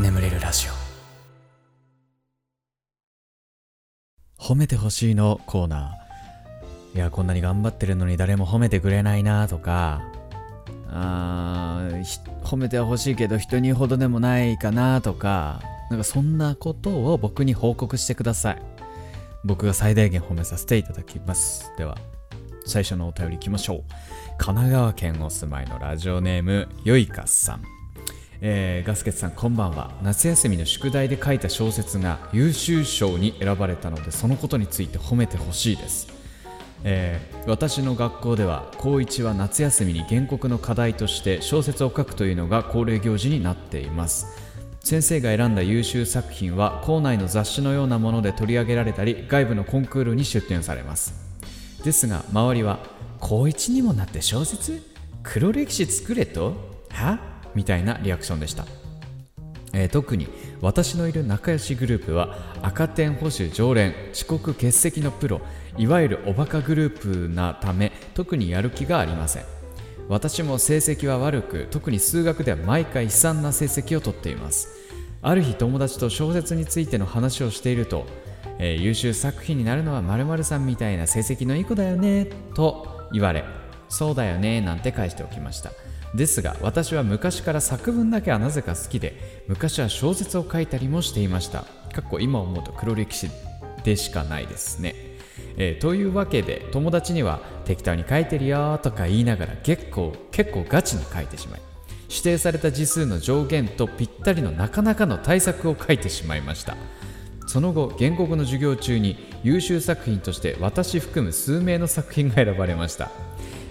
眠れるラジオ。褒めてほしいのコーナー。いやこんなに頑張ってるのに誰も褒めてくれないなとか。あー褒めてほしいけど人にほどでもないかなとか。なんかそんなことを僕に報告してください。僕が最大限褒めさせていただきます。では。最初のお便りいきましょう。神奈川県お住まいのラジオネームよいかさん。えーガスケツさんこんばんは。夏休みの宿題で書いた小説が優秀賞に選ばれたのでそのことについて褒めてほしいです、えー私の学校では高1は夏休みに原告の課題として小説を書くというのが恒例行事になっています。先生が選んだ優秀作品は校内の雑誌のようなもので取り上げられたり外部のコンクールに出展されます。ですが周りは高1にもなって小説？黒歴史作れとは？みたいなリアクションでした、えー特に私のいる仲良しグループは赤点保守常連遅刻欠席のプロいわゆるおバカグループなため特にやる気がありません。私も成績は悪く特に数学では毎回悲惨な成績をとっています。ある日友達と小説についての話をしていると、えー優秀作品になるのは〇〇さんみたいな成績のいい子だよねと言われそうだよねなんて返しておきました。ですが私は昔から作文だけはなぜか好きで昔は小説を書いたりもしていました。かっこ今思うと黒歴史でしかないですね。えーというわけで友達には適当に書いてるよとか言いながら結構結構ガチに書いてしまい指定された字数の上限とぴったりのなかなかの対策を書いてしまいました。その後原告の授業中に優秀作品として私含む数名の作品が選ばれました、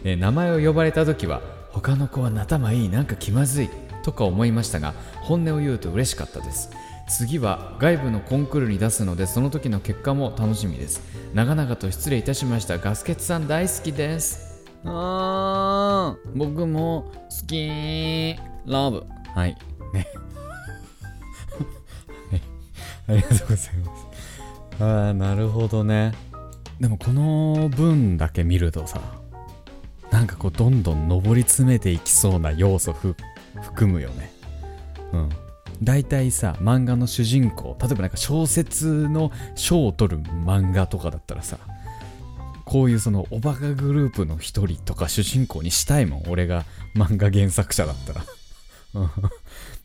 えー名前を呼ばれた時は他の子は頭いいなんか気まずいとか思いましたが本音を言うと嬉しかったです。次は外部のコンクールに出すのでその時の結果も楽しみです。長々と失礼いたしました。ガスケツさん大好きです。あー。僕も好きラブ。はい。ね。はいありがとうございます。あーなるほどね。でもこの文だけ見るとさなんかこうどんどん上り詰めていきそうな要素含むよね。うん。大体さ漫画の主人公例えばなんか小説の賞を取る漫画とかだったらさこういうそのおバカグループの一人とか主人公にしたいもん俺が漫画原作者だったら。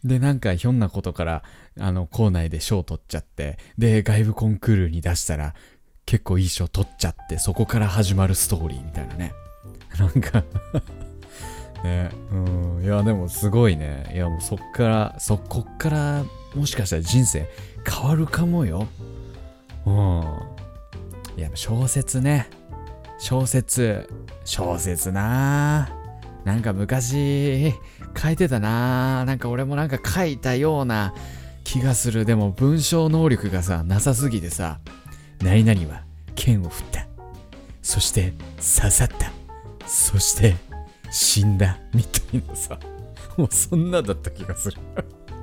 でなんかひょんなことからあの校内で賞取っちゃってで外部コンクールに出したら結構いい賞取っちゃってそこから始まるストーリーみたいなね。なんか ねうん。いやでもすごいね。いやもうそっからそこっからもしかしたら人生変わるかもよ。うん。いや小説ね。小説。小説なあなんか昔書いてたな。なんか俺もなんか書いたような気がする。でも文章能力がさなさすぎてさ何々は剣を振った。そして刺さった。そして死んだみたいなさ。もうそんなだった気がする。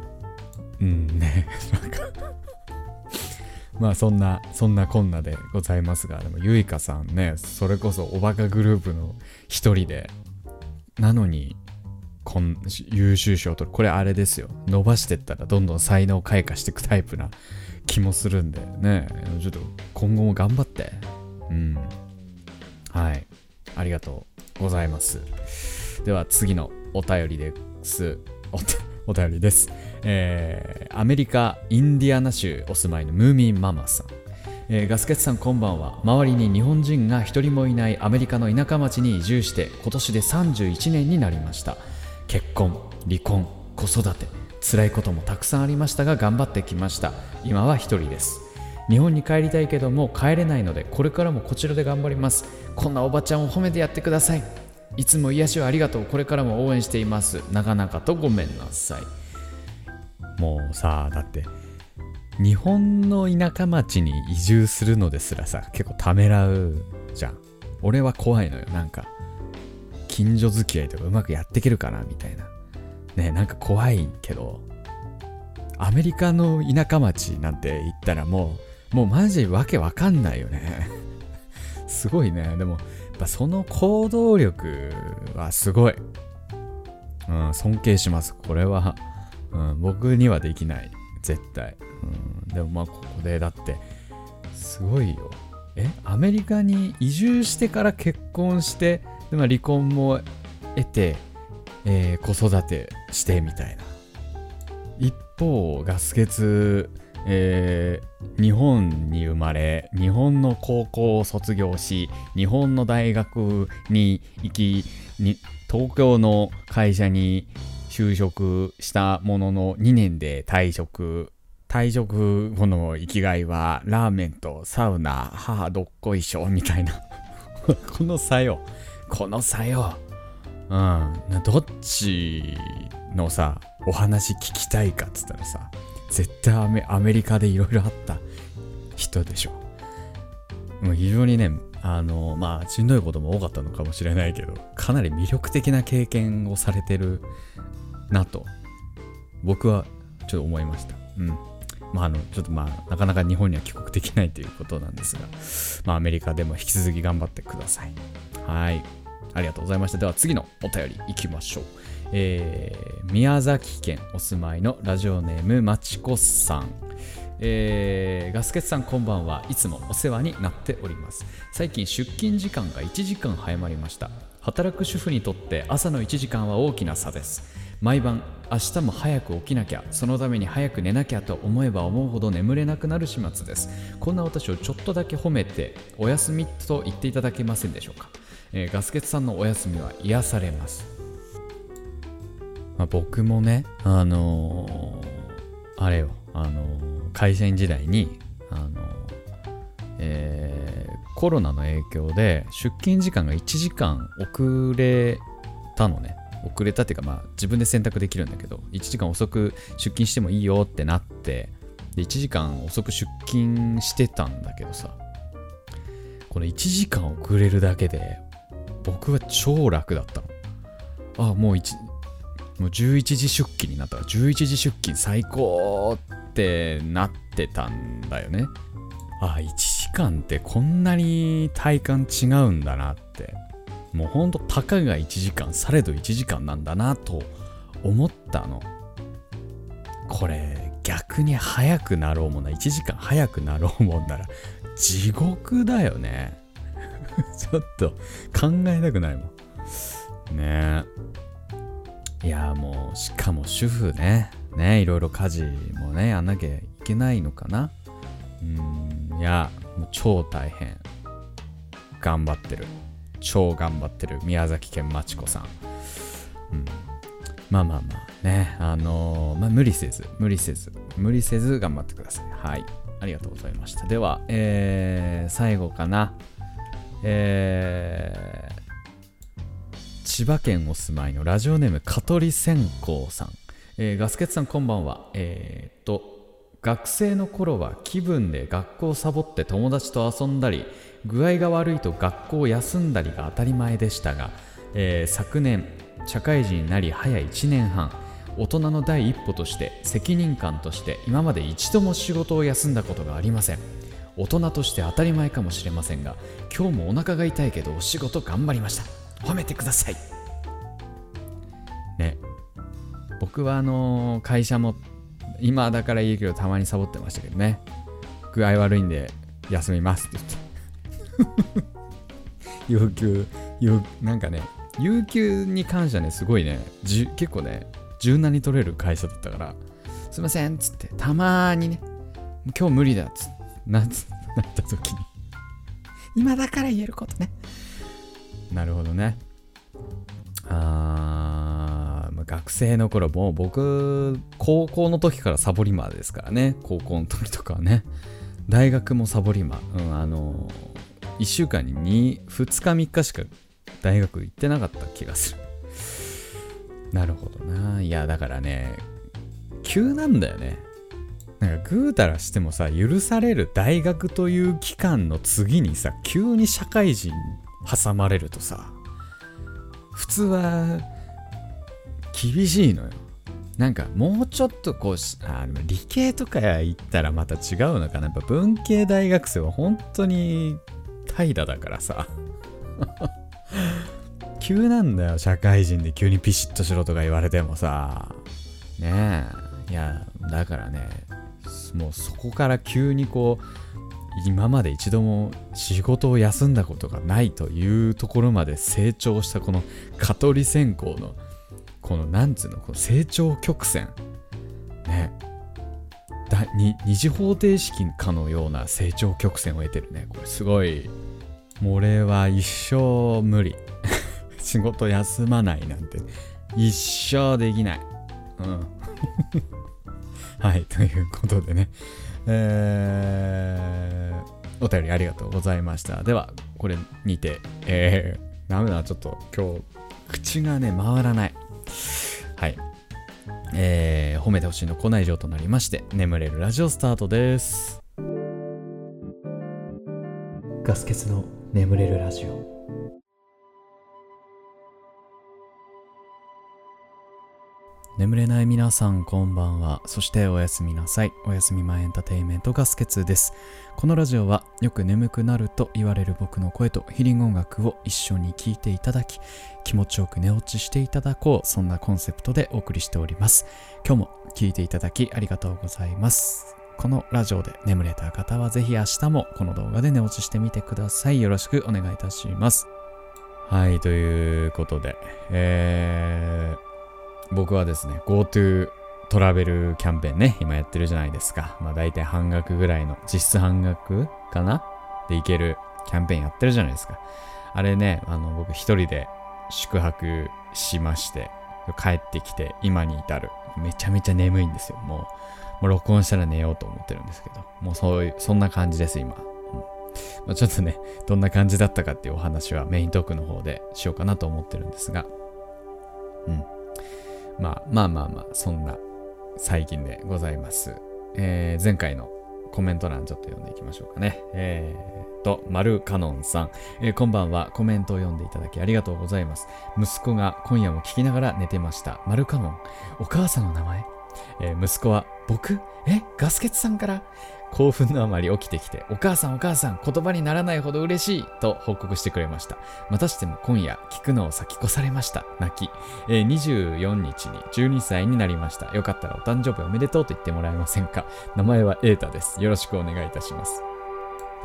うんね。なんか。まあそんなそんなこんなでございますがでもゆいかさんねそれこそおバカグループの一人でなのにこん優秀賞を取る。これあれですよ。伸ばしてったらどんどん才能開花していくタイプな気もするんでね。ちょっと今後も頑張って。うん。はい。ありがとうございます。では次のお便りです。おお便りです。えーアメリカ・インディアナ州お住まいのムーミンママさん。えーガスケツさんこんばんは。周りに日本人が一人もいないアメリカの田舎町に移住して今年で31年になりました。結婚離婚子育て辛いこともたくさんありましたが頑張ってきました。今は一人です。日本に帰りたいけども帰れないのでこれからもこちらで頑張ります。こんなおばちゃんを褒めてやってください。いつも癒しをありがとう。これからも応援しています。長々とごめんなさい。もうさだって日本の田舎町に移住するのですらさ結構ためらうじゃん。俺は怖いのよなんか。近所付き合いとかうまくやっていけるかなみたいなねなんか怖いけどアメリカの田舎町なんて言ったらもうもうマジわけわかんないよね すごいねでもやっぱその行動力はすごいうん、尊敬します。これは、うん、僕にはできない。絶対。うん、でもまあ、ここで、だって、すごいよ。えアメリカに移住してから結婚して、でまあ、離婚も得て、えー子育てしてみたいな。一方、ガス欠、えー日本に生まれ、日本の高校を卒業し、日本の大学に行き、に東京の会社に就職したものの2年で退職。退職後の生きがいはラーメンとサウナ、母どっこいしょみたいな。この差よ。この差よ。うん。どっちのさ、お話聞きたいかっつったらさ、絶対アメアメリカでいろいろあった人でしょ。もう非常にね、あの、まあ、しんどいことも多かったのかもしれないけど、かなり魅力的な経験をされてるなと、僕はちょっと思いました。うん。まあ、あの、ちょっとまあ、なかなか日本には帰国できないということなんですが、まあ、アメリカでも引き続き頑張ってください。はい。ありがとうございました。では次のお便り行きましょう。えー宮崎県お住まいのラジオネームまちこさん。えーガスケツさんこんばんはいつもお世話になっております最近出勤時間が1時間早まりました働く主婦にとって朝の1時間は大きな差です毎晩明日も早く起きなきゃそのために早く寝なきゃと思えば思うほど眠れなくなる始末ですこんな私をちょっとだけ褒めてお休みと言っていただけませんでしょうか、えーガスケツさんのお休みは癒されますまあ、僕もね、あのーあれよ、あのー会社員時代に、あのえコロナの影響で出勤時間が1時間遅れたのね。遅れたっていうか、まあ自分で選択できるんだけど、1時間遅く出勤してもいいよってなって、で1時間遅く出勤してたんだけどさ、この1時間遅れるだけで、僕は超楽だったの。ああ、もう1、もう11時出勤になった。ら11時出勤最高ってなってたんだよね。あ1時間ってこんなに体感違うんだなって。もうほんとたかが1時間されど1時間なんだなと思ったの。これ逆に早くなろうもな。1時間早くなろうもんなら地獄だよね。ちょっと考えたくないもん。ね。えいやもうしかも主婦ね。ねいろいろ家事もねやんなきゃいけないのかな。うんいやもう超大変。頑張ってる。超頑張ってる。宮崎県まちこさん、うん、まあまあまあね。あのーまあ無理せず。無理せず。無理せず頑張ってください。はい。ありがとうございました。ではえー、最後かな。えー千葉県お住まいのラジオネーム香取線香さん、えーガスケツさんこんばんは。えーっと学生の頃は気分で学校をサボって友達と遊んだり具合が悪いと学校を休んだりが当たり前でしたが、えー昨年社会人になり早1年半大人の第一歩として責任感として今まで一度も仕事を休んだことがありません。大人として当たり前かもしれませんが今日もお腹が痛いけどお仕事頑張りました。褒めてください。ね。僕はあの会社も今だからいいけどたまにサボってましたけどね。具合悪いんで休みますって言って。有給なんかね有給に関してはねすごいね。じ結構ね柔軟に取れる会社だったからすいませんっつってたまにね今日無理だっつなつなった時に。今だから言えることね。なるほどね。あーまあ学生の頃もう僕高校の時からサボりマーですからね。高校の時とかはね。大学もサボりマー、うん、あの1週間に 2, 2日3日しか大学行ってなかった気がする。なるほどな。いやだからね急なんだよねなんかぐうたらしてもさ許される大学という期間の次にさ急に社会人挟まれるとさ普通は厳しいのよ。なんかもうちょっとこうあ理系とか行ったらまた違うのかな。やっぱ文系大学生は本当に怠惰だからさ。急なんだよ社会人で急にピシッとしろとか言われてもさ。ねえ。いやだからねもうそこから急にこう今まで一度も仕事を休んだことがないというところまで成長したこの蚊取り線香のこのなんつうのこの成長曲線ね。だに二次方程式かのような成長曲線を得てるね。これすごい。もう俺は一生無理。仕事休まないなんて。一生できない。うん。はいということでね。えー、お便りありがとうございました。ではこれにてえー、ダメだちょっと今日口がね回らない。はい。えー、褒めてほしいのコーナー以上となりまして眠れるラジオスタートです。ガス欠の眠れるラジオ。眠れない皆さんこんばんは。そしておやすみなさい。おやすみ前エンターテインメントガス欠です。このラジオはよく眠くなると言われる僕の声とヒリング音楽を一緒に聴いていただき気持ちよく寝落ちしていただこうそんなコンセプトでお送りしております。今日も聴いていただきありがとうございます。このラジオで眠れた方はぜひ明日もこの動画で寝落ちしてみてください。よろしくお願いいたします。はいということでえー僕はですね、GoTo トラベルキャンペーンね、今やってるじゃないですか。まあ大体半額ぐらいの、実質半額かな？で行けるキャンペーンやってるじゃないですか。あれね、あの僕一人で宿泊しまして、帰ってきて今に至る。めちゃめちゃ眠いんですよ。もう、もう録音したら寝ようと思ってるんですけど、もうそういう、そんな感じです、今。うんまあ、ちょっとね、どんな感じだったかっていうお話はメイントークの方でしようかなと思ってるんですが、うん。まあまあまあまあ、そんな最近でございます。えー、前回のコメント欄ちょっと読んでいきましょうかね。えー、と、マルカノンさん、えー、こんばんは。コメントを読んでいただきありがとうございます。息子が今夜も聞きながら寝てました。マルカノン。お母さんの名前？えー、息子は、僕？えガスケツさんから？興奮のあまり起きてきて、お母さんお母さん、言葉にならないほど嬉しいと報告してくれました。またしても今夜、聞くのを先越されました。泣き。えー、24日に12歳になりました。よかったらお誕生日おめでとうと言ってもらえませんか？名前はエータです。よろしくお願いいたします。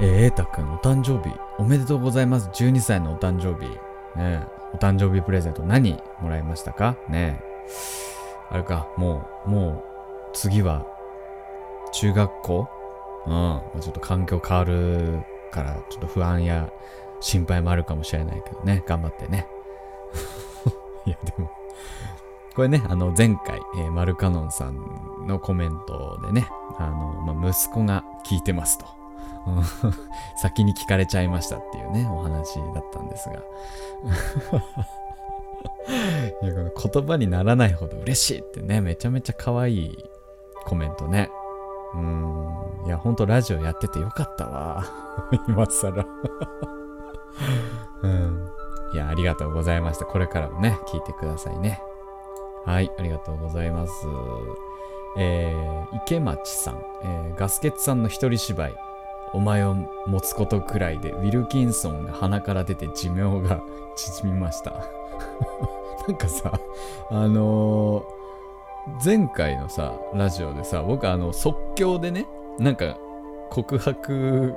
えー、エータくん、お誕生日、おめでとうございます。12歳のお誕生日。ねお誕生日プレゼント何もらいましたか？ねえあれか、もう、もう、次は、中学校？うん、ちょっと環境変わるから、ちょっと不安や心配もあるかもしれないけどね、頑張ってね。いや、でも、これね、あの、前回、えー、マルカノンさんのコメントでね、あの、まあ、息子が聞いてますと。先に聞かれちゃいましたっていうね、お話だったんですが。いやこの言葉にならないほど嬉しいってね、めちゃめちゃ可愛いコメントね。うん。いや、ほんとラジオやっててよかったわ。今更 うん。いや、ありがとうございました。これからもね、聞いてくださいね。はい、ありがとうございます。えー、池町さん、えー、ガスケツさんの一人芝居、お前を持つことくらいで、ウィルキンソンが鼻から出て寿命が縮みました。なんかさ、あのー前回のさ、ラジオでさ、僕あの即興でね、なんか告白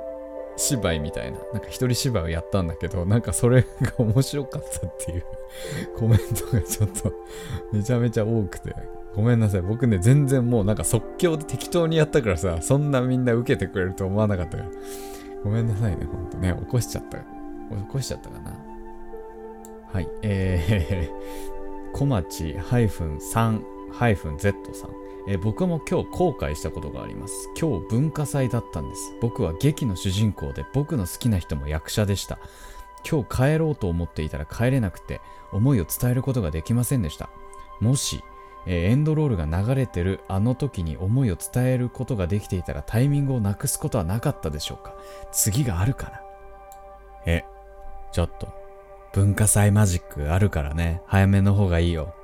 芝居みたいな、なんか一人芝居をやったんだけど、なんかそれが面白かったっていうコメントがちょっとめちゃめちゃ多くて、ごめんなさい。僕ね、全然もうなんか即興で適当にやったからさ、そんなみんな受けてくれると思わなかったから。ごめんなさいね、ほんとね。起こしちゃった。起こしちゃったかな。はい。えー、小町 -3 -Z さん、え、僕も今日後悔したことがあります。今日文化祭だったんです。僕は劇の主人公で僕の好きな人も役者でした。今日帰ろうと思っていたら帰れなくて思いを伝えることができませんでした。もし、え、エンドロールが流れてるあの時に思いを伝えることができていたらタイミングをなくすことはなかったでしょうか。次があるかな。えちょっと文化祭マジックあるからね。早めの方がいいよ。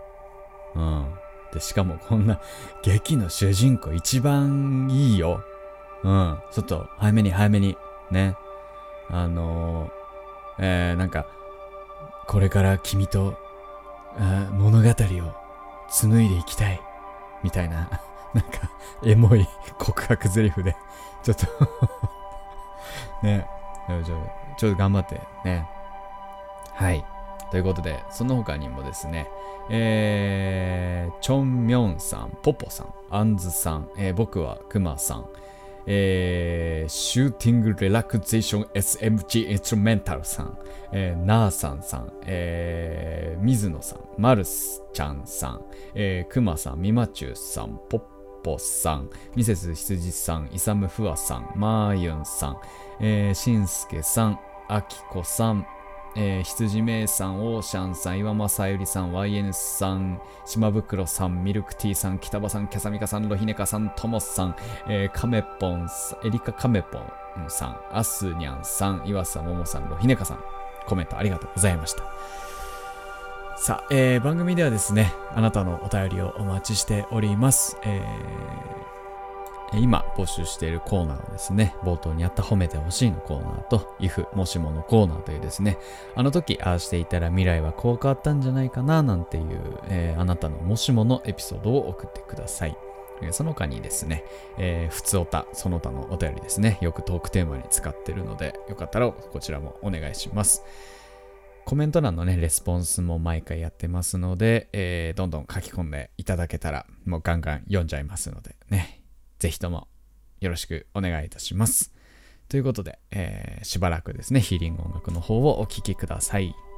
うん、しかもこんな劇の主人公一番いいよ。うん。ちょっと早めに早めに。ね。あのー、えー、なんか、これから君とあ物語を紡いでいきたい。みたいな。なんかエモい告白ゼリフで。ちょっと。ね。ちょっと頑張って。ね。はい。ということでその他にもですねえー、チョンミョンさん、ポポさん、アンズさん、えー、僕はクマさん、えー、シューティングレラクゼーション SMG インストゥルメンタルさん、えー、ナーさんさん、えー、水野さん、マルスちゃんさん、えー、クマさん、ミマチュウさん、ポッポさん、ミセス羊さん、イサムフワさん、マーユンさん、えー、しんすけさん、あきこさん、えー、羊めいさん、オーシャンさん、岩間さゆりさん、YN さん、島袋さん、ミルクティーさん、北場さん、キャサミカさん、ロヒネカさん、トモさん、えー、カメポンさんエリカカメポンさん、アスニャンさん、岩佐桃さん、ロヒネカさん、コメントありがとうございました。さあ、えー、番組ではですね、あなたのお便りをお待ちしております。えー今募集しているコーナーはですね、冒頭にあった褒めてほしいのコーナーと、if もしものコーナーというですね、あの時ああしていたら未来はこう変わったんじゃないかななんていう、えー、あなたのもしものエピソードを送ってください。その他にですね、えー、普通おた、その他のお便りですね、よくトークテーマに使ってるので、よかったらこちらもお願いします。コメント欄のね、レスポンスも毎回やってますので、えー、どんどん書き込んでいただけたら、もうガンガン読んじゃいますのでね、ぜひともよろしくお願いいたします。ということで、えー、しばらくですね、ヒーリング音楽の方をお聴きください。はい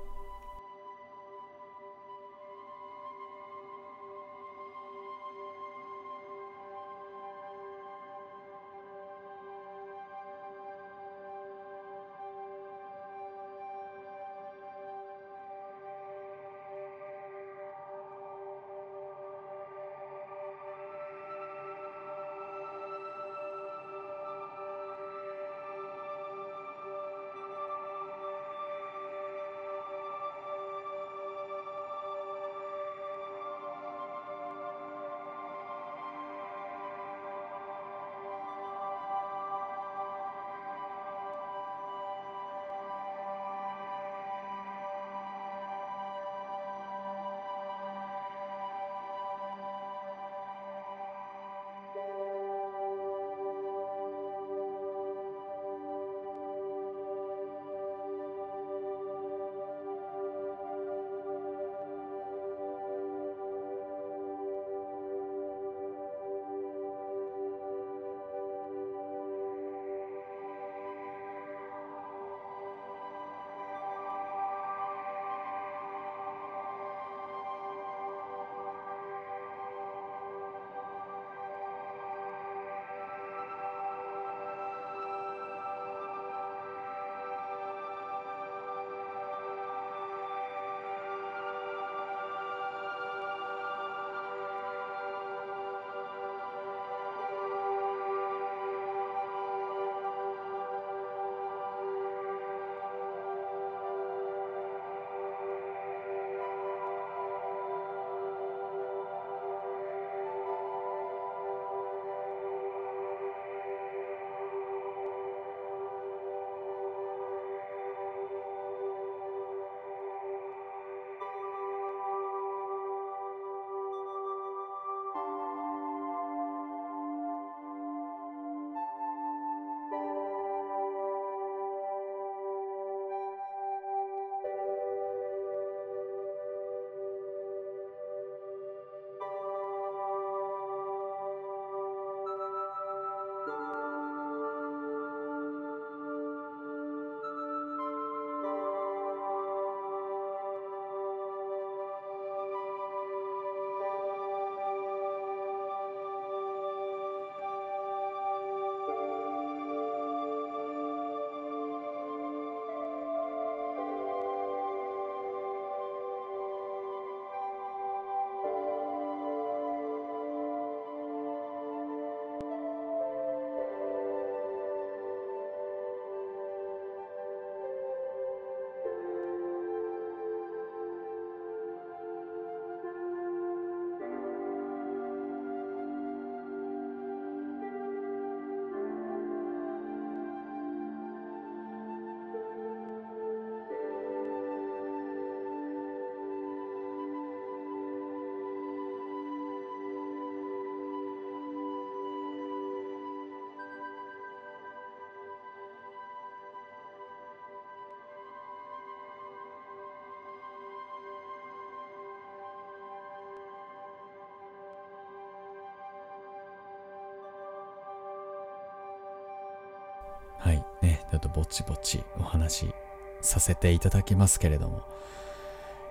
ょっとぼちぼちお話しさせていただきますけれども。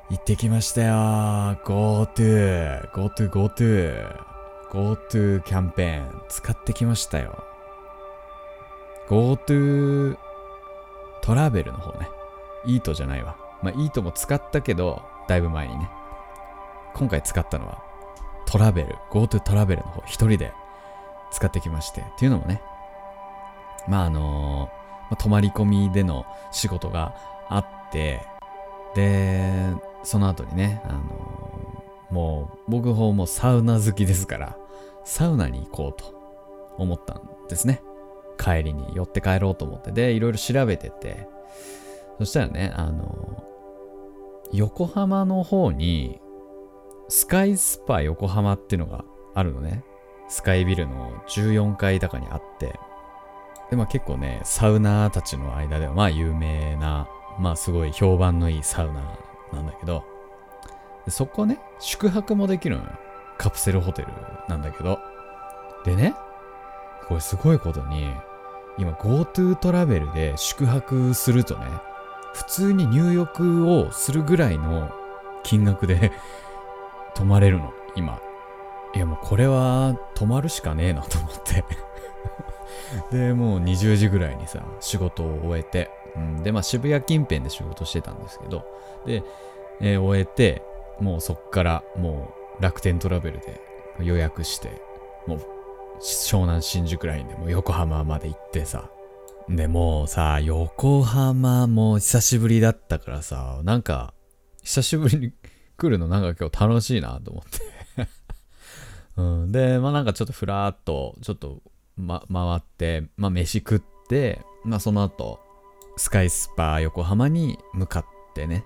行ってきましたよ。GoTo GoTo GoTo GoTo キャンペーン。使ってきましたよ。GoTo トラベルの方ね。イートじゃないわ。まあイートも使ったけどだいぶ前にね。今回使ったのはトラベル。GoTo トラベルの方。一人で使ってきまして。っていうのもね。まああのま、泊まり込みでの仕事があってでその後にねあのもう僕方もサウナ好きですからサウナに行こうと思ったんですね。帰りに寄って帰ろうと思ってでいろいろ調べててそしたらねあの横浜の方にスカイスパ横浜っていうのがあるのね。スカイビルの14階高にあってでまあ結構ねサウナーたちの間ではまあ有名なまあすごい評判のいいサウナなんだけどそこね宿泊もできるのよ。カプセルホテルなんだけど。でねこれすごいことに今 GoTo トラベルで宿泊するとね普通に入浴をするぐらいの金額で 泊まれるの今。いやもうこれは泊まるしかねえなと思って。でもう20時ぐらいにさ仕事を終えて、うん、でまあ渋谷近辺で仕事してたんですけどで、えー、終えてもうそっからもう楽天トラベルで予約してもう湘南新宿ラインでもう横浜まで行ってさでもうさ横浜も久しぶりだったからさなんか久しぶりに来るのなんか今日楽しいなと思って。うん、でまあなんかちょっとふらっとちょっと、ま、回ってまあ飯食ってまあその後スカイスパー横浜に向かってね。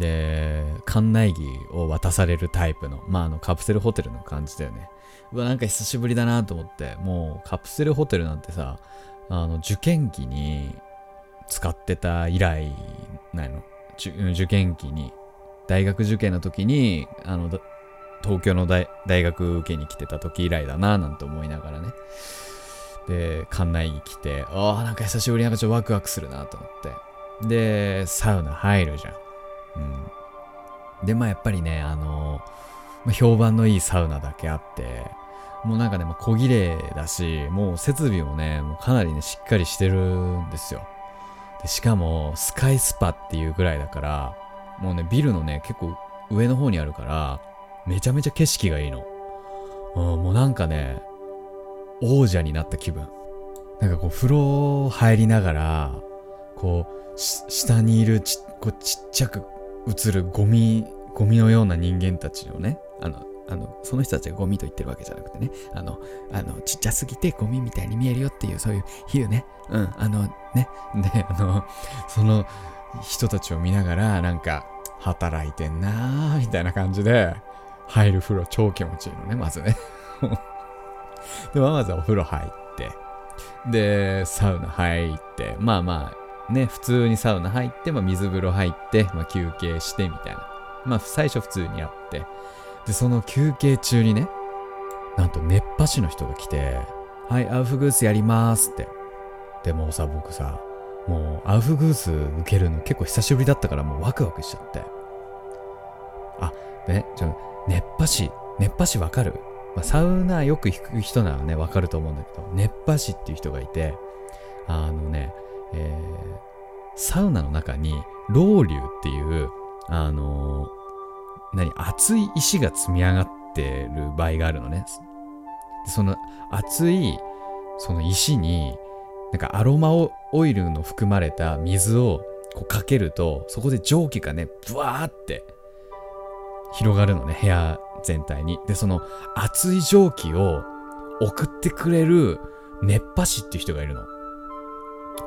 で、館内着を渡されるタイプの、まあ、あの、カプセルホテルの感じだよね。うわ、なんか久しぶりだなと思って、もう、カプセルホテルなんてさ、あの、受験期に使ってた以来、ないの。受験期に、大学受験の時に、あの、東京の大学受けに来てた時以来だななんて思いながらね。で、館内着着て、ああ、なんか久しぶりなんかちょっとワクワクするなと思って。で、サウナ入るじゃん。うん。で、まあやっぱりね、あのまあ、評判のいいサウナだけあって、もうなんかね、まあ、小綺麗だし、もう設備もね、もうかなりね、しっかりしてるんですよ。でしかも、スカイスパっていうぐらいだから、もうね、ビルのね、結構上の方にあるから、めちゃめちゃ景色がいいの。うん、もうなんかね、王者になった気分。なんかこう、風呂入りながら、こう、下にいるちこうちっちゃく映るゴミ、ゴミのような人間たちをね、あの、あの、その人たちがゴミと言ってるわけじゃなくてね、あの、あの、ちっちゃすぎてゴミみたいに見えるよっていう、そういう比喩ね。うん、あの、ね。で、あの、その人たちを見ながら、なんか、働いてんなーみたいな感じで、入る風呂超気持ちいいのね、まずね。で、まずお風呂入って、で、サウナ入って、まあまあ、ね、普通にサウナ入って、まあ、水風呂入って、まあ、休憩してみたいな。まあ、最初普通にやって。で、その休憩中にね、なんと熱波師の人が来て、はい、アウフグースやりますって。でもさ、僕さ、もうアウフグース受けるの結構久しぶりだったからもうワクワクしちゃって。ね、ちょ、熱波師、熱波師わかる？まあ、サウナよく引く人ならね、わかると思うんだけど、熱波師っていう人がいて、あのね、えー、サウナの中に、ロウリュっていう、あのー、何、熱い石が積み上がってる場合があるのね。その熱い、その石に、なんかアロマオイルの含まれた水をこうかけると、そこで蒸気がね、ブワーって広がるのね、部屋全体に。で、その熱い蒸気を送ってくれる熱波師っていう人がいるの。こ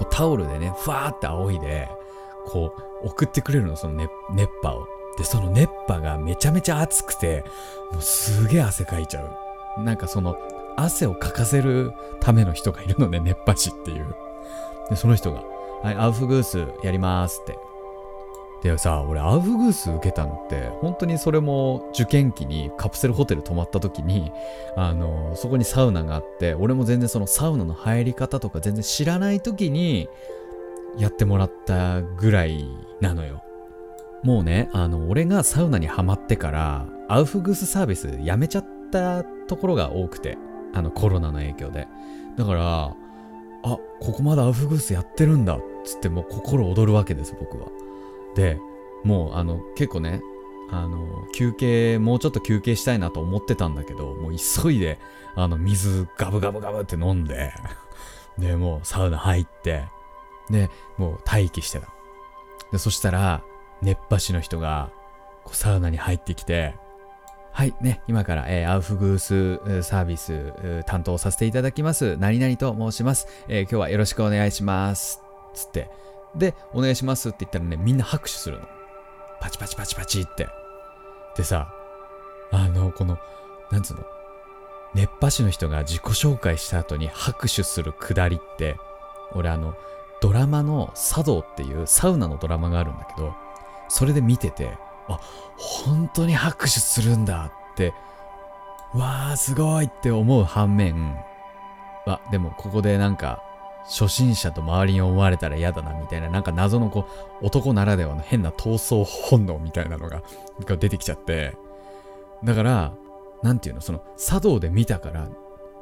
うタオルでね、ふわーって仰いで、こう、送ってくれるの、その熱熱波を。で、その熱波がめちゃめちゃ熱くて、もうすげえ汗かいちゃう。なんかその、汗をかかせるための人がいるのね、熱波師っていう。で、その人が、はい、アウフグースやりますって。でさ俺アウフグース受けたのって本当にそれも受験期にカプセルホテル泊まった時にあのそこにサウナがあって俺も全然そのサウナの入り方とか全然知らない時にやってもらったぐらいなのよ。もうねあの俺がサウナにはまってからアウフグースサービスやめちゃったところが多くてあのコロナの影響で。だからあここまだアウフグースやってるんだっつってもう心躍るわけです僕は。でもうあの結構ねあの休憩もうちょっと休憩したいなと思ってたんだけどもう急いであの水ガブガブガブって飲んで でもうサウナ入ってでもう待機してた。でそしたら熱波師の人がこうサウナに入ってきてはいね今から、えーアウフグースサービス担当させていただきます何々と申します、えー今日はよろしくお願いします。つってで、お願いしますって言ったらね、みんな拍手するの。パチパチパチパチって。でさ、あの、この、なんつうの、熱波師の人が自己紹介した後に拍手するくだりって、俺あの、ドラマの茶道っていうサウナのドラマがあるんだけど、それで見てて、あ、本当に拍手するんだって、わー、すごいって思う反面、あ、でもここでなんか、初心者と周りに思われたら嫌だなみたいななんか謎のこう男ならではの変な闘争本能みたいなのが出てきちゃって。だからなんていうのその茶道で見たから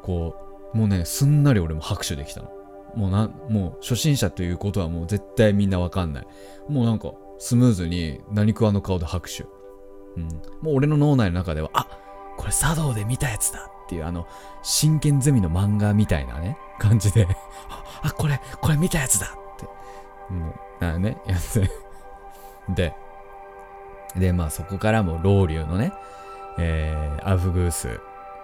こうもうねすんなり俺も拍手できたの。もうなもう初心者ということはもう絶対みんなわかんない。もうなんかスムーズに何食わぬ顔で拍手。うん。もう俺の脳内の中ではあこれ茶道で見たやつだっていうあの真剣ゼミの漫画みたいなね感じで あ、これ、これ見たやつだって。もう、あね、やって。で、で、まあそこからも老流のね、えー、アウフグース、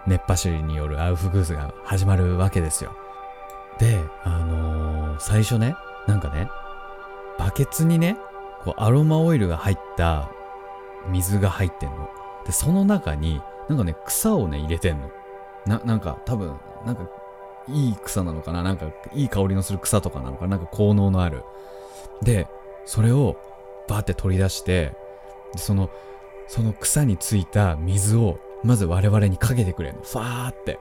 熱波師によるアウフグースが始まるわけですよ。で、あのー最初ね、なんかね、バケツにね、こうアロマオイルが入った水が入ってんの。で、その中に、なんかね、草をね、入れてんの。な、なんか多分、なんかいい草なのかな？なんかいい香りのする草とかなのか？ななんか効能のある。で、それをバーって取り出して、その、その草についた水をまず我々にかけてくれるの。ファーって。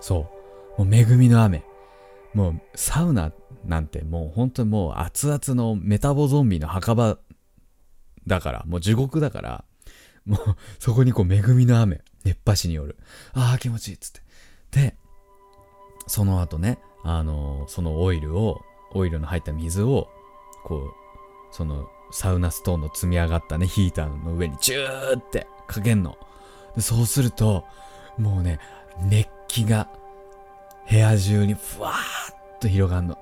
そう。もう恵みの雨。もうサウナなんてもう本当にもう熱々のメタボゾンビの墓場だから、もう地獄だから、もうそこにこう恵みの雨、熱波師による。ああ、気持ちいいっつって。その後ね、あのそのオイルを、オイルの入った水を、こう、そのサウナストーンの積み上がったね、ヒーターの上にジューってかけんの。そうすると、もうね、熱気が部屋中にふわーっと広がんの。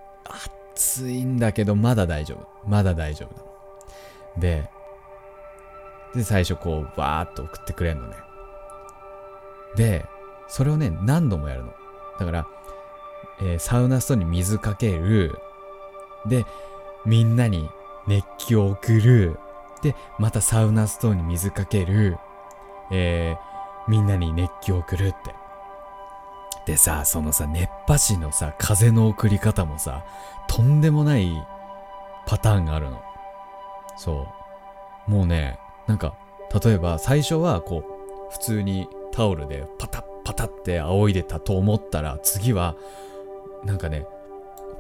暑いんだけど、まだ大丈夫。まだ大丈夫なの。で、で、最初こう、わーっと送ってくれんのね。で、それをね、何度もやるの。だから、えーサウナストーンに水かける。で、みんなに熱気を送る。で、またサウナストーンに水かける。えーみんなに熱気を送るって。でさ、そのさ、熱波師のさ、風の送り方もさ、とんでもないパターンがあるの。そう。もうね、なんか、例えば最初はこう、普通にタオルでパタッパタって仰いでたと思ったら、次は、なんかね、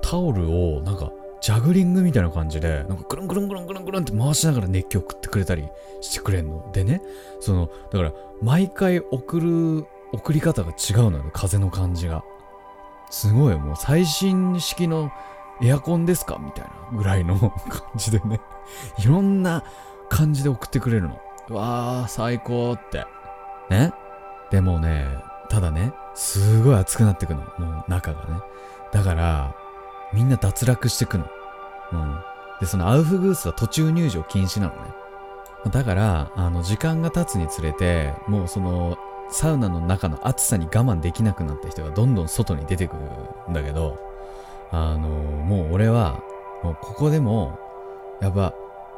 タオルをなんか、ジャグリングみたいな感じで、なんかぐるんぐるんぐるんぐるんぐるんって回しながら熱気を送ってくれたりしてくれんの。でね、その、だから、毎回送る、送り方が違うのよ、風の感じが。すごい、もう最新式のエアコンですか？みたいなぐらいの 感じでね、いろんな感じで送ってくれるの。うわー、最高って。ね？でもね、ただね、すごい熱くなってくの。もう中がね。だから、みんな脱落してくの。うん。で、そのアウフグースは途中入場禁止なのね。だから、あの、時間が経つにつれて、もうその、サウナの中の暑さに我慢できなくなった人がどんどん外に出てくるんだけど、あの、もう俺は、もうここでも、やっぱ、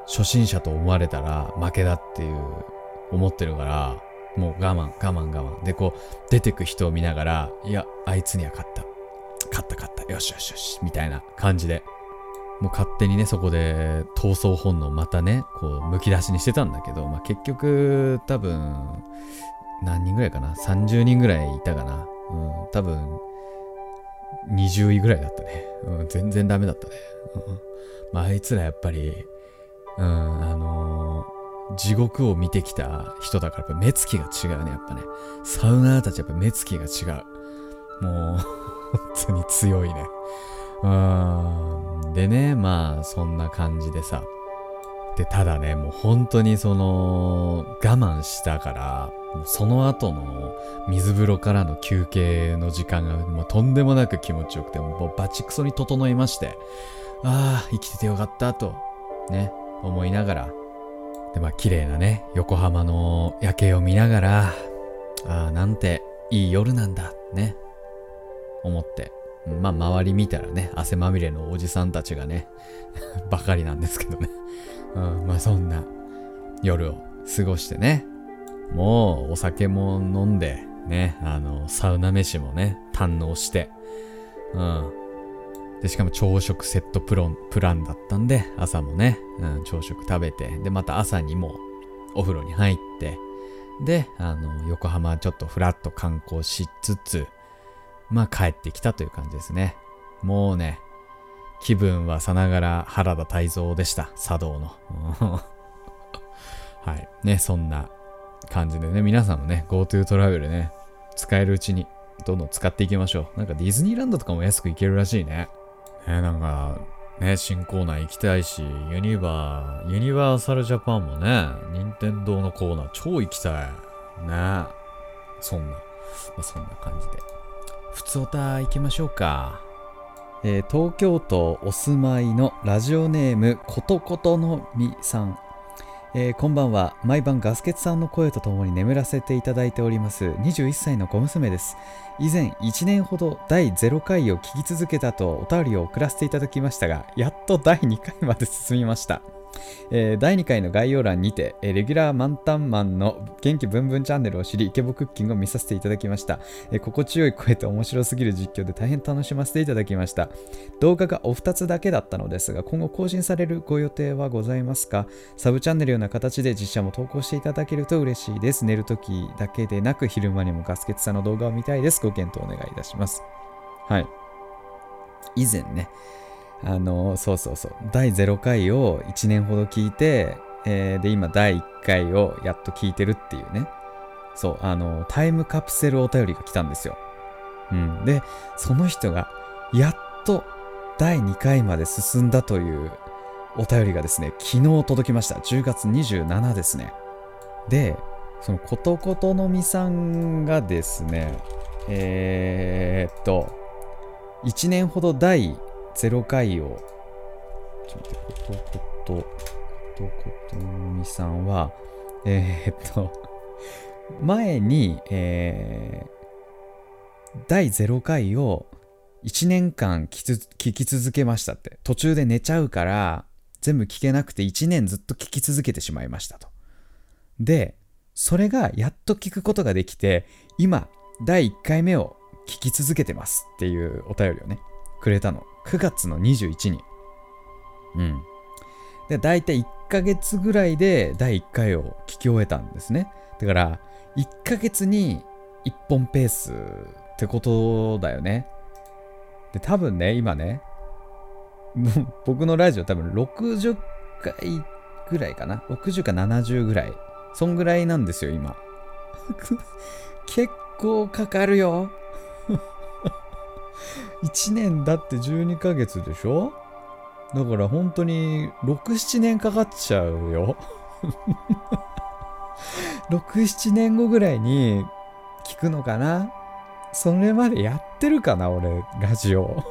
初心者と思われたら負けだっていう、思ってるから、もう我慢、我慢、我慢。で、こう、出てく人を見ながら、いや、あいつには勝った。勝った。よしよしよし。みたいな感じで。もう勝手にねそこで闘争本能またねこうむき出しにしてたんだけど、まあ、結局多分何人ぐらいかな？30人ぐらいいたかな、うん、多分20位ぐらいだったね、うん、全然ダメだったね、うん、まああいつらやっぱりうんあのー、地獄を見てきた人だから目つきが違うねやっぱね。サウナーたちやっぱ目つきが違う。もう当に強いね。うん。でねまあそんな感じでさ。でただねもう本当にその我慢したからその後の水風呂からの休憩の時間がもうとんでもなく気持ちよくてもうバチクソに整いましてああ生きててよかったとね思いながらでまあ綺麗なね横浜の夜景を見ながらああなんていい夜なんだね。思って。まあ周り見たらね汗まみれのおじさんたちがね ばかりなんですけどね、うん、まあそんな夜を過ごしてね。もうお酒も飲んで、ね、あの、サウナ飯もね、堪能して、うん。で、しかも朝食セットプロンプランだったんで、朝もね、うん、朝食食べて、で、また朝にもお風呂に入って、で、あの、横浜ちょっとフラッと観光しつつ、まあ帰ってきたという感じですね。もうね、気分はさながら原田泰造でした。茶道の。はい。ね、そんな感じでね、皆さんもね、GoTo トラベルね、使えるうちにどんどん使っていきましょう。なんかディズニーランドとかも安く行けるらしいね。ね、なんか、ね、新コーナー行きたいし、ユニバー、ユニバーサルジャパンもね、任天堂のコーナー超行きたい。ね。そんな、まあ、そんな感じで。普通おた行きましょうか。えー、東京都お住まいのラジオネームことことのみさん。えー、こんばんは。毎晩ガスケツさんの声とともに眠らせていただいております。21歳の小娘です。以前1年ほど第0回を聞き続けたとお便りを送らせていただきましたがやっと第2回まで進みました。えー、第2回の概要欄にて、えー、レギュラー満タンマンの元気ブンブンチャンネルを知り、イケボクッキングを見させていただきました。えー、心地よい声と面白すぎる実況で大変楽しませていただきました。動画がお二つだけだったのですが、今後更新されるご予定はございますか？サブチャンネルような形で実写も投稿していただけると嬉しいです。寝るときだけでなく、昼間にもガスケツさんの動画を見たいです。ご検討お願いいたします。はい。以前ね、あのそうそうそう。第0回を1年ほど聞いて、えー、で今第1回をやっと聞いてるっていうね。そうあのタイムカプセルお便りが来たんですよ、うん、でその人がやっと第2回まで進んだというお便りがですね昨日届きました。10月27ですね。でそのことことのみさんがですねえー、っと1年ほど第0回を、ちょっと、ことこと、ことことみさんは、えー、っと、前に、えー、第0回を1年間聞き続けましたって。途中で寝ちゃうから、全部聞けなくて1年ずっと聞き続けてしまいましたと。で、それがやっと聞くことができて、今、第1回目を聞き続けてますっていうお便りをね、くれたの。9月の21に。うん。で、だいたい1ヶ月ぐらいで第1回を聞き終えたんですね。だから、1ヶ月に1本ペースってことだよね。で、多分ね、今ね、僕のラジオ多分60回ぐらいかな。60か70ぐらい。そんぐらいなんですよ、今。結構かかるよ。1年だって12ヶ月でしょ？だから本当に6、7年かかっちゃうよ。6、7年後ぐらいに聞くのかな？それまでやってるかな俺、ラジオ。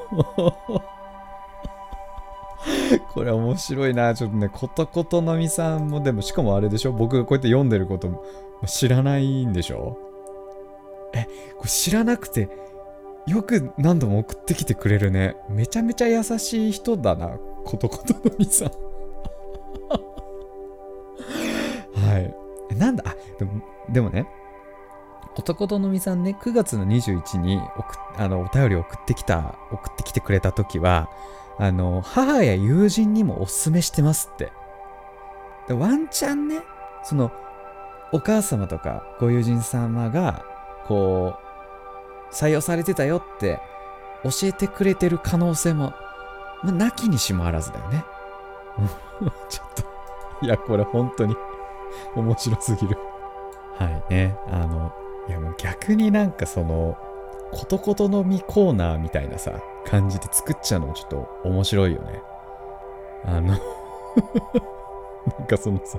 これ面白いな。ちょっとね、ことことのみさんも、でもしかもあれでしょ？僕がこうやって読んでることも知らないんでしょ？え、これ知らなくてよく何度も送ってきてくれるね。めちゃめちゃ優しい人だな。ことことのみさん。はい。なんだ、あ、でもでもね、ことことのみさんね、9月の21に送あのお便り送ってきた、送ってきてくれた時は、あの母や友人にもおすすめしてますってでワンチャンねそのお母様とかご友人様がこう採用されてたよって教えてくれてる可能性も、まあ、なきにしもあらずだよね。ちょっといやこれ本当に面白すぎる。はいね。あのいやもう逆になんかそのことことのみコーナーみたいなさ感じで作っちゃうのもちょっと面白いよね。あの なんかそのさ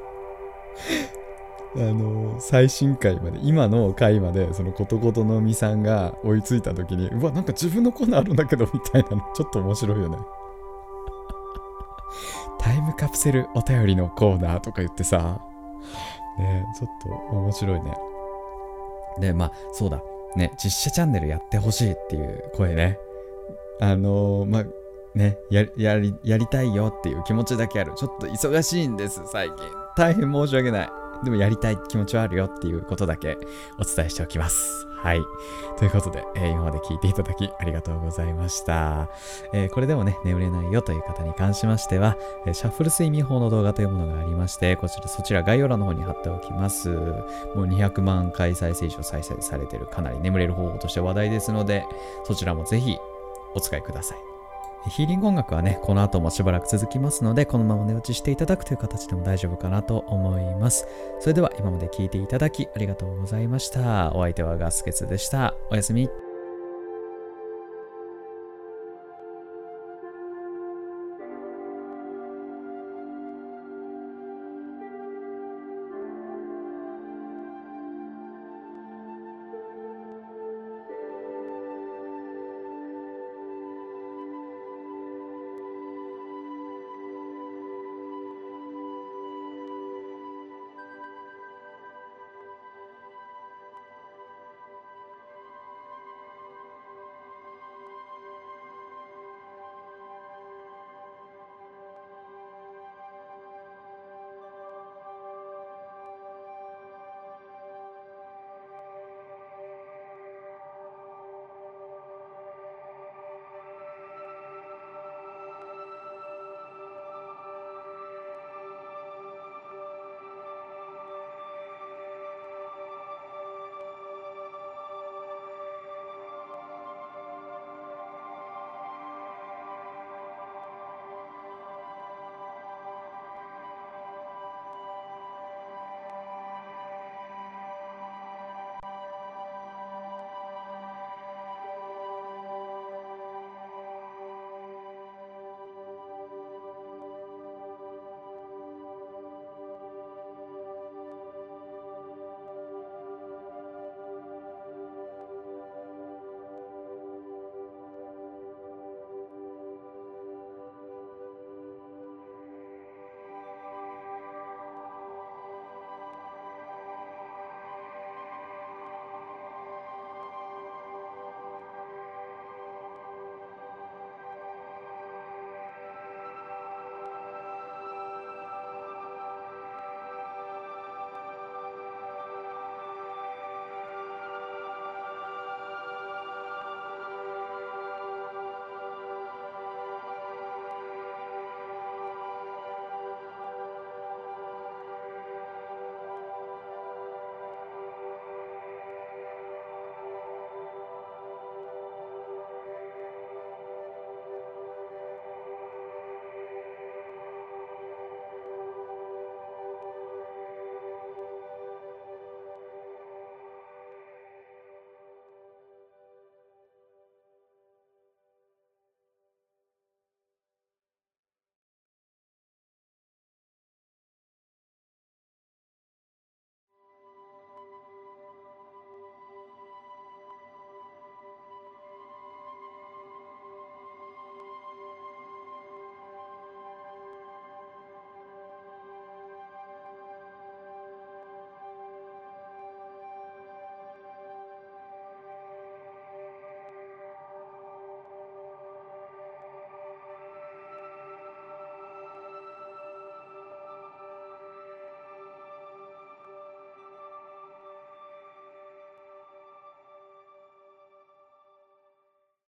あの最新回まで今の回までそのことことのみさんが追いついた時にうわなんか自分のコーナーあるんだけどみたいなのちょっと面白いよね。タイムカプセルお便りのコーナーとか言ってさねちょっと面白いね。でまあそうだ。ね実写チャンネルやってほしいっていう声ね。あのー、まあねややりやりたいよっていう気持ちだけある。ちょっと忙しいんです最近。大変申し訳ない。でもやりたい気持ちはあるよっていうことだけお伝えしておきます。はい。ということで、えー、今まで聞いていただきありがとうございました。えー、これでもね、眠れないよという方に関しましては、えー、シャッフル睡眠法の動画というものがありまして、こちら、そちら概要欄の方に貼っておきます。もう200万回再生以上再生されてるかなり眠れる方法として話題ですので、そちらもぜひお使いください。ヒーリング音楽はね、この後もしばらく続きますので、このまま寝落ちしていただくという形でも大丈夫かなと思います。それでは今まで聴いていただきありがとうございました。お相手はガスケツでした。おやすみ。